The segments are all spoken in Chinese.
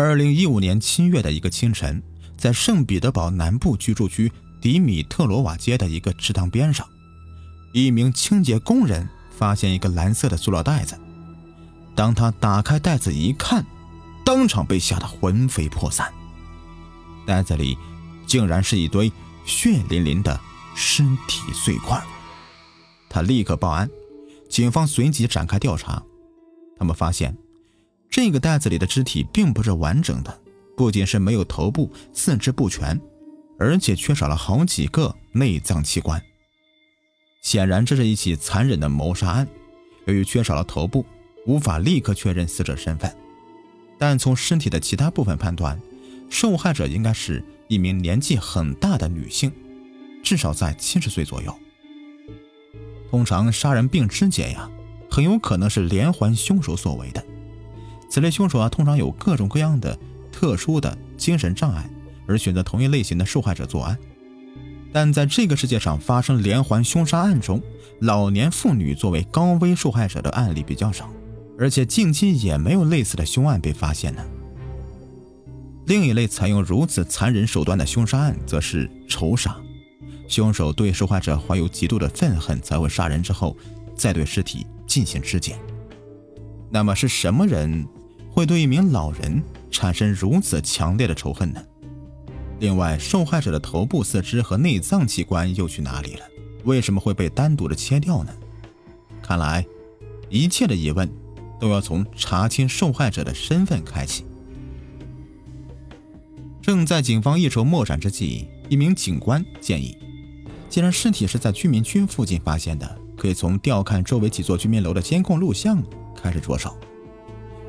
二零一五年七月的一个清晨，在圣彼得堡南部居住区迪米特罗瓦街的一个池塘边上，一名清洁工人发现一个蓝色的塑料袋子。当他打开袋子一看，当场被吓得魂飞魄散。袋子里竟然是一堆血淋淋的尸体碎块。他立刻报案，警方随即展开调查。他们发现。这个袋子里的肢体并不是完整的，不仅是没有头部、四肢不全，而且缺少了好几个内脏器官。显然，这是一起残忍的谋杀案。由于缺少了头部，无法立刻确认死者身份，但从身体的其他部分判断，受害者应该是一名年纪很大的女性，至少在七十岁左右。通常杀人并肢解呀，很有可能是连环凶手所为的。此类凶手啊，通常有各种各样的特殊的精神障碍，而选择同一类型的受害者作案。但在这个世界上发生连环凶杀案中，老年妇女作为高危受害者的案例比较少，而且近期也没有类似的凶案被发现呢。另一类采用如此残忍手段的凶杀案，则是仇杀，凶手对受害者怀有极度的愤恨，才会杀人之后再对尸体进行肢解。那么是什么人？会对一名老人产生如此强烈的仇恨呢？另外，受害者的头部、四肢和内脏器官又去哪里了？为什么会被单独的切掉呢？看来，一切的疑问都要从查清受害者的身份开启。正在警方一筹莫展之际，一名警官建议，既然尸体是在居民区附近发现的，可以从调看周围几座居民楼的监控录像开始着手。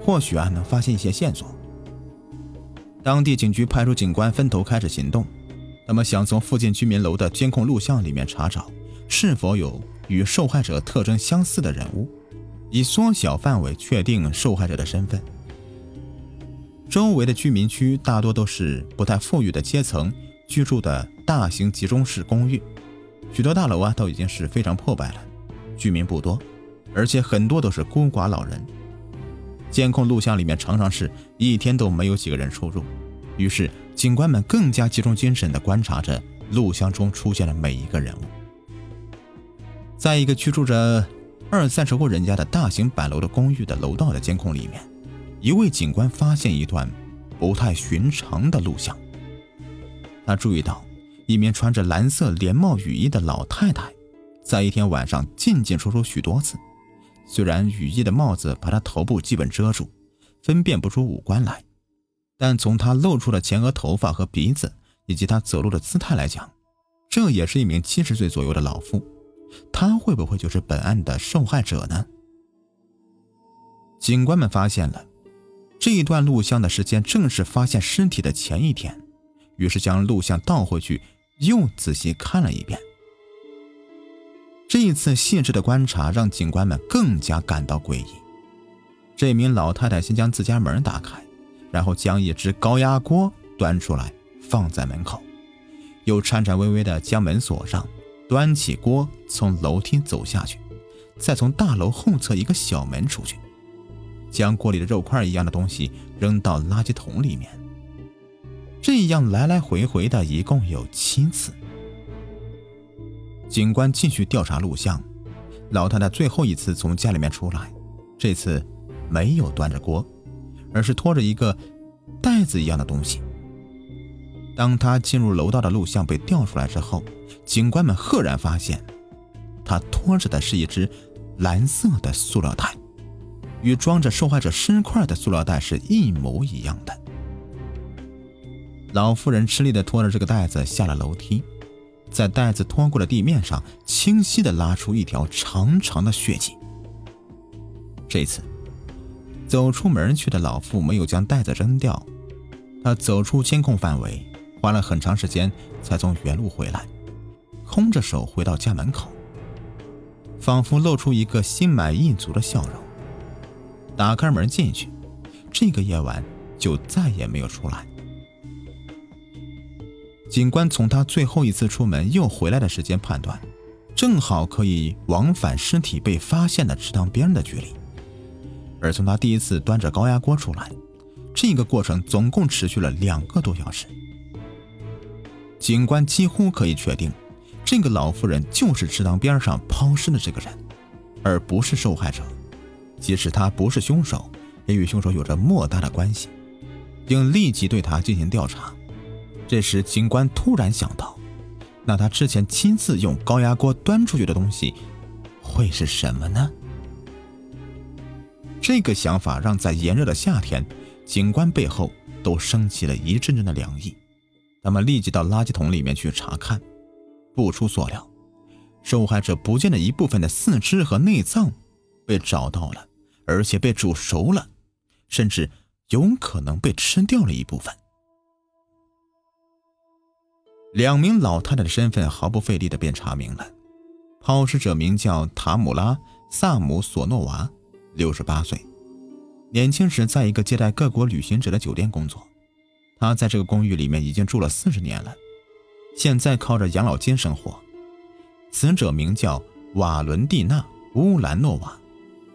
或许啊，能发现一些线索。当地警局派出警官分头开始行动，他们想从附近居民楼的监控录像里面查找是否有与受害者特征相似的人物，以缩小范围确定受害者的身份。周围的居民区大多都是不太富裕的阶层居住的大型集中式公寓，许多大楼啊都已经是非常破败了，居民不多，而且很多都是孤寡老人。监控录像里面常常是一天都没有几个人出入，于是警官们更加集中精神地观察着录像中出现的每一个人物。在一个居住着二三十户人家的大型板楼的公寓的楼道的监控里面，一位警官发现一段不太寻常的录像。他注意到一名穿着蓝色连帽雨衣的老太太，在一天晚上进进出出许多次。虽然雨衣的帽子把他头部基本遮住，分辨不出五官来，但从他露出的前额头发和鼻子，以及他走路的姿态来讲，这也是一名七十岁左右的老妇。他会不会就是本案的受害者呢？警官们发现了这一段录像的时间正是发现尸体的前一天，于是将录像倒回去，又仔细看了一遍。这一次细致的观察让警官们更加感到诡异。这名老太太先将自家门打开，然后将一只高压锅端出来放在门口，又颤颤巍巍地将门锁上，端起锅从楼梯走下去，再从大楼后侧一个小门出去，将锅里的肉块一样的东西扔到垃圾桶里面。这样来来回回的一共有七次。警官继续调查录像，老太太最后一次从家里面出来，这次没有端着锅，而是拖着一个袋子一样的东西。当她进入楼道的录像被调出来之后，警官们赫然发现，她拖着的是一只蓝色的塑料袋，与装着受害者尸块的塑料袋是一模一样的。老妇人吃力地拖着这个袋子下了楼梯。在袋子拖过的地面上，清晰地拉出一条长长的血迹。这次，走出门去的老妇没有将袋子扔掉，她走出监控范围，花了很长时间才从原路回来，空着手回到家门口，仿佛露出一个心满意足的笑容。打开门进去，这个夜晚就再也没有出来。警官从他最后一次出门又回来的时间判断，正好可以往返尸体被发现的池塘边的距离。而从他第一次端着高压锅出来，这个过程总共持续了两个多小时。警官几乎可以确定，这个老妇人就是池塘边上抛尸的这个人，而不是受害者。即使他不是凶手，也与凶手有着莫大的关系，并立即对他进行调查。这时，警官突然想到，那他之前亲自用高压锅端出去的东西，会是什么呢？这个想法让在炎热的夏天，警官背后都升起了一阵阵的凉意。他们立即到垃圾桶里面去查看，不出所料，受害者不见的一部分的四肢和内脏被找到了，而且被煮熟了，甚至有可能被吃掉了一部分。两名老太太的身份毫不费力的便查明了，抛尸者名叫塔姆拉·萨姆索诺娃，六十八岁，年轻时在一个接待各国旅行者的酒店工作。他在这个公寓里面已经住了四十年了，现在靠着养老金生活。死者名叫瓦伦蒂娜·乌兰诺娃，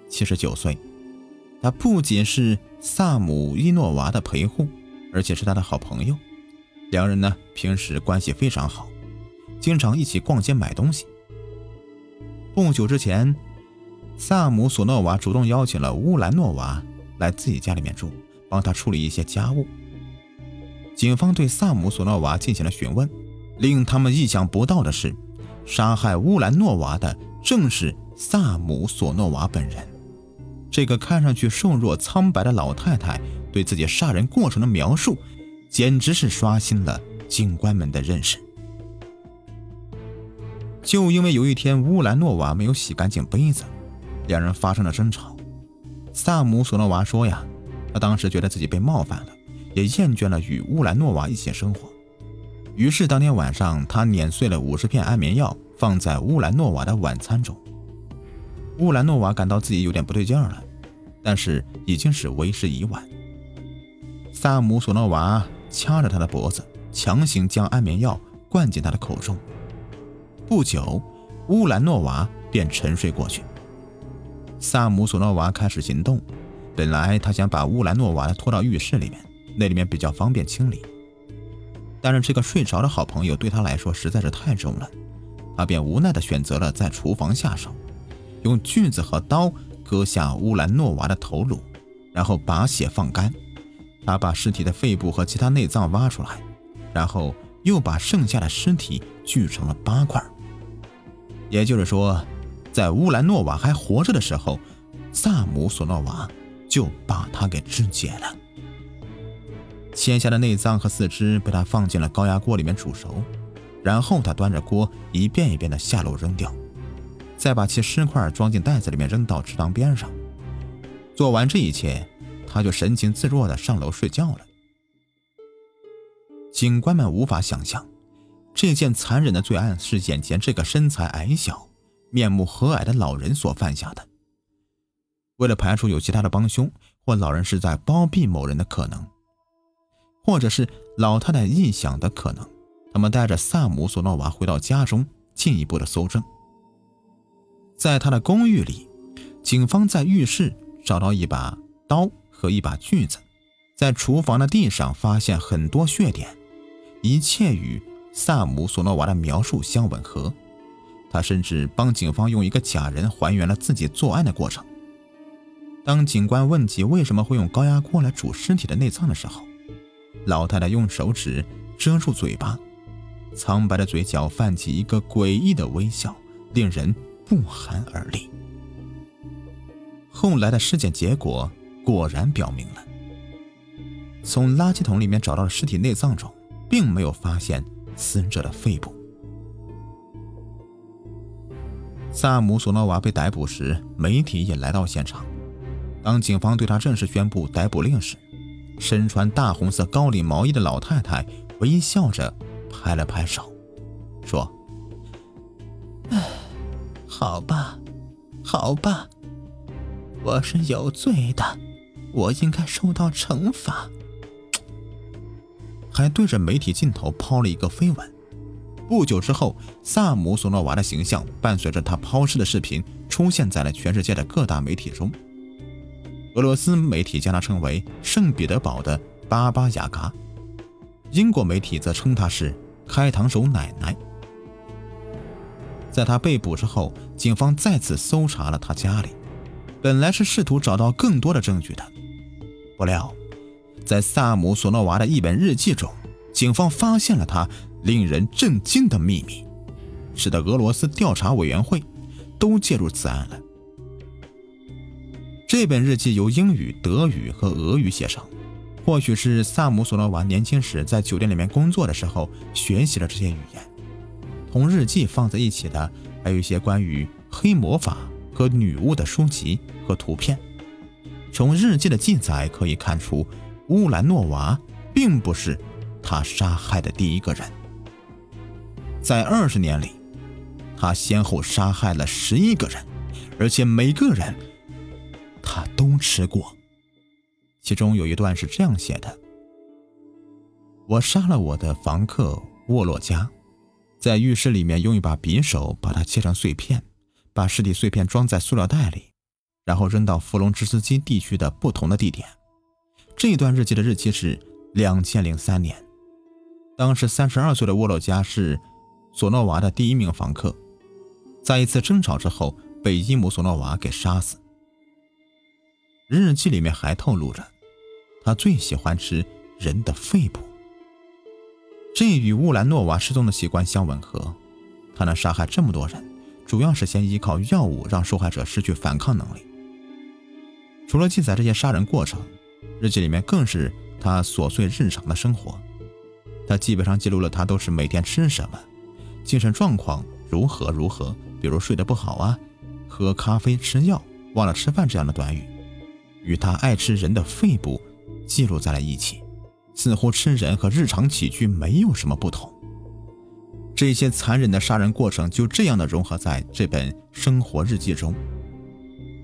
七十九岁。他不仅是萨姆伊诺娃的陪护，而且是他的好朋友。两人呢平时关系非常好，经常一起逛街买东西。不久之前，萨姆索诺娃主动邀请了乌兰诺娃来自己家里面住，帮他处理一些家务。警方对萨姆索诺娃进行了询问，令他们意想不到的是，杀害乌兰诺娃的正是萨姆索诺娃本人。这个看上去瘦弱苍白的老太太对自己杀人过程的描述，简直是刷新了警官们的认识。就因为有一天乌兰诺娃没有洗干净杯子，两人发生了争吵。萨姆索诺娃说：“呀，他当时觉得自己被冒犯了。”也厌倦了与乌兰诺娃一起生活，于是当天晚上，他碾碎了五十片安眠药，放在乌兰诺娃的晚餐中。乌兰诺娃感到自己有点不对劲了，但是已经是为时已晚。萨姆索诺娃掐着他的脖子，强行将安眠药灌进他的口中。不久，乌兰诺娃便沉睡过去。萨姆索诺娃开始行动，本来他想把乌兰诺娃拖到浴室里面。那里面比较方便清理，但是这个睡着的好朋友对他来说实在是太重了，他便无奈地选择了在厨房下手，用锯子和刀割下乌兰诺娃的头颅，然后把血放干。他把尸体的肺部和其他内脏挖出来，然后又把剩下的尸体锯成了八块。也就是说，在乌兰诺娃还活着的时候，萨姆索诺娃就把他给肢解了。切下的内脏和四肢被他放进了高压锅里面煮熟，然后他端着锅一遍一遍的下楼扔掉，再把其尸块装进袋子里面扔到池塘边上。做完这一切，他就神情自若的上楼睡觉了。警官们无法想象，这件残忍的罪案是眼前这个身材矮小、面目和蔼的老人所犯下的。为了排除有其他的帮凶或老人是在包庇某人的可能。或者是老太太臆想的可能，他们带着萨姆索诺娃回到家中，进一步的搜证。在他的公寓里，警方在浴室找到一把刀和一把锯子，在厨房的地上发现很多血点，一切与萨姆索诺娃的描述相吻合。他甚至帮警方用一个假人还原了自己作案的过程。当警官问及为什么会用高压锅来煮尸体的内脏的时候，老太太用手指遮住嘴巴，苍白的嘴角泛起一个诡异的微笑，令人不寒而栗。后来的尸检结果果然表明了，从垃圾桶里面找到的尸体内脏中，并没有发现死者的肺部。萨姆索诺娃被逮捕时，媒体也来到现场。当警方对他正式宣布逮捕令时，身穿大红色高领毛衣的老太太微笑着拍了拍手，说：“唉，好吧，好吧，我是有罪的，我应该受到惩罚。”还对着媒体镜头抛了一个飞吻。不久之后，萨姆索诺娃的形象伴随着他抛尸的视频出现在了全世界的各大媒体中。俄罗斯媒体将他称为圣彼得堡的巴巴雅嘎，英国媒体则称他是开膛手奶奶。在他被捕之后，警方再次搜查了他家里，本来是试图找到更多的证据的，不料，在萨姆索诺娃的一本日记中，警方发现了他令人震惊的秘密，使得俄罗斯调查委员会都介入此案了。这本日记由英语、德语和俄语写成，或许是萨姆索诺娃年轻时在酒店里面工作的时候学习了这些语言。同日记放在一起的，还有一些关于黑魔法和女巫的书籍和图片。从日记的记载可以看出，乌兰诺娃并不是他杀害的第一个人。在二十年里，他先后杀害了十一个人，而且每个人他都吃过。其中有一段是这样写的：“我杀了我的房客沃洛加。”在浴室里面用一把匕首把它切成碎片，把尸体碎片装在塑料袋里，然后扔到弗隆芝斯基地区的不同的地点。这段日记的日期是两千零三年。当时三十二岁的沃洛加是索诺娃的第一名房客，在一次争吵之后被伊姆索诺娃给杀死。日记里面还透露着，他最喜欢吃人的肺部。这与乌兰诺娃失踪的习惯相吻合。他能杀害这么多人，主要是先依靠药物让受害者失去反抗能力。除了记载这些杀人过程，日记里面更是他琐碎日常的生活。他基本上记录了他都是每天吃什么，精神状况如何如何，比如睡得不好啊，喝咖啡、吃药、忘了吃饭这样的短语，与他爱吃人的肺部记录在了一起。似乎吃人和日常起居没有什么不同。这些残忍的杀人过程就这样的融合在这本生活日记中。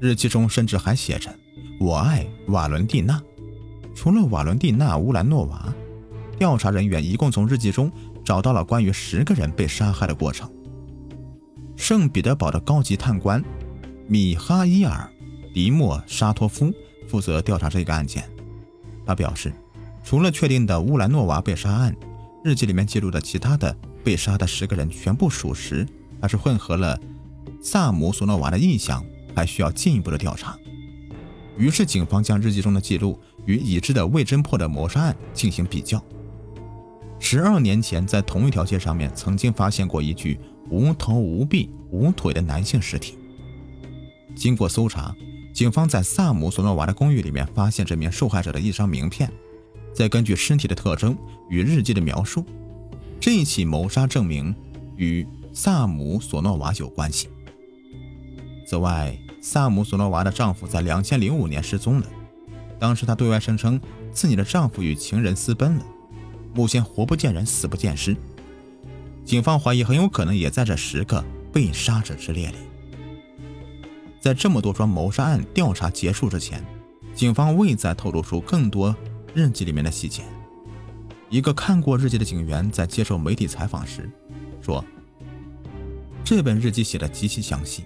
日记中甚至还写着“我爱瓦伦蒂娜”。除了瓦伦蒂娜·乌兰诺娃，调查人员一共从日记中找到了关于十个人被杀害的过程。圣彼得堡的高级探官米哈伊尔·迪莫沙托夫负责调查这个案件。他表示。除了确定的乌兰诺娃被杀案，日记里面记录的其他的被杀的十个人全部属实，还是混合了萨姆索诺娃的印象，还需要进一步的调查。于是，警方将日记中的记录与已知的未侦破的谋杀案进行比较。十二年前，在同一条街上面曾经发现过一具无头无臂无腿的男性尸体。经过搜查，警方在萨姆索诺娃的公寓里面发现这名受害者的一张名片。再根据身体的特征与日记的描述，这一起谋杀证明与萨姆索诺娃有关系。此外，萨姆索诺娃的丈夫在两千零五年失踪了，当时她对外声称自己的丈夫与情人私奔了，目前活不见人，死不见尸。警方怀疑很有可能也在这十个被杀者之列里。在这么多桩谋杀案调查结束之前，警方未再透露出更多。日记里面的细节。一个看过日记的警员在接受媒体采访时说：“这本日记写的极其详细，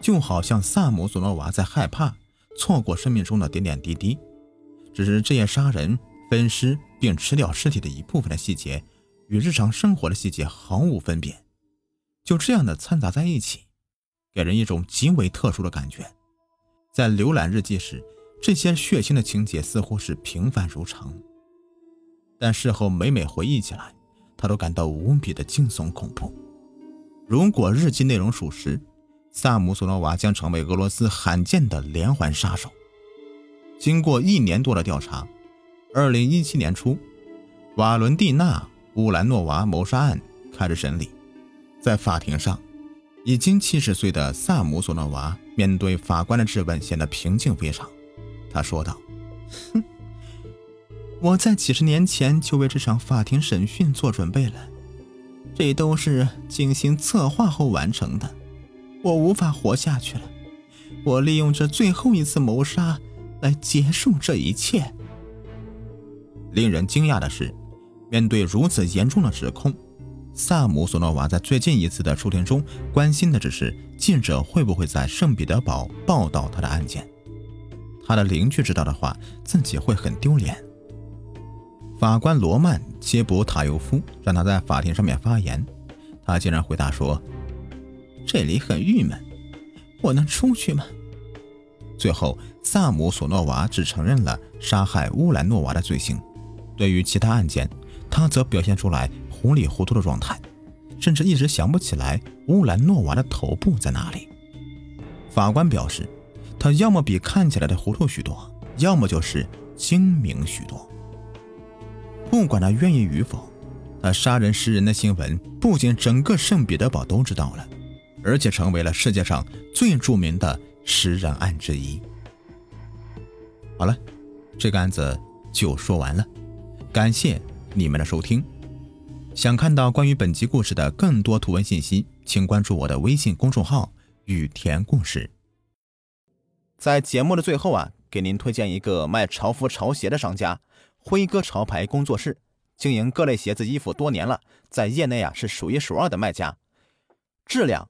就好像萨姆索诺娃在害怕错过生命中的点点滴滴。只是这些杀人、分尸并吃掉尸体的一部分的细节，与日常生活的细节毫无分别，就这样的掺杂在一起，给人一种极为特殊的感觉。在浏览日记时。”这些血腥的情节似乎是平凡如常，但事后每每回忆起来，他都感到无比的惊悚恐怖。如果日记内容属实，萨姆索诺娃将成为俄罗斯罕见的连环杀手。经过一年多的调查，二零一七年初，瓦伦蒂娜·乌兰诺娃谋杀案开始审理。在法庭上，已经七十岁的萨姆索诺娃面对法官的质问，显得平静非常。他说道：“哼，我在几十年前就为这场法庭审讯做准备了，这都是精心策划后完成的。我无法活下去了，我利用这最后一次谋杀来结束这一切。”令人惊讶的是，面对如此严重的指控，萨姆索诺娃在最近一次的出庭中关心的只是记者会不会在圣彼得堡报道他的案件。他的邻居知道的话，自己会很丢脸。法官罗曼切博塔尤夫，让他在法庭上面发言。他竟然回答说：“这里很郁闷，我能出去吗？”最后，萨姆索诺娃只承认了杀害乌兰诺娃的罪行。对于其他案件，他则表现出来糊里糊涂的状态，甚至一直想不起来乌兰诺娃的头部在哪里。法官表示，他要么比看起来的糊涂许多，要么就是精明许多。不管他愿意与否，他杀人食人的新闻不仅整个圣彼得堡都知道了，而且成为了世界上最著名的食人案之一。好了，这个案子就说完了，感谢你们的收听。想看到关于本集故事的更多图文信息，请关注我的微信公众号“雨田故事”。在节目的最后啊，给您推荐一个卖潮服潮鞋的商家。辉哥潮牌工作室经营各类鞋子衣服多年了，在业内啊是数一数二的卖家，质量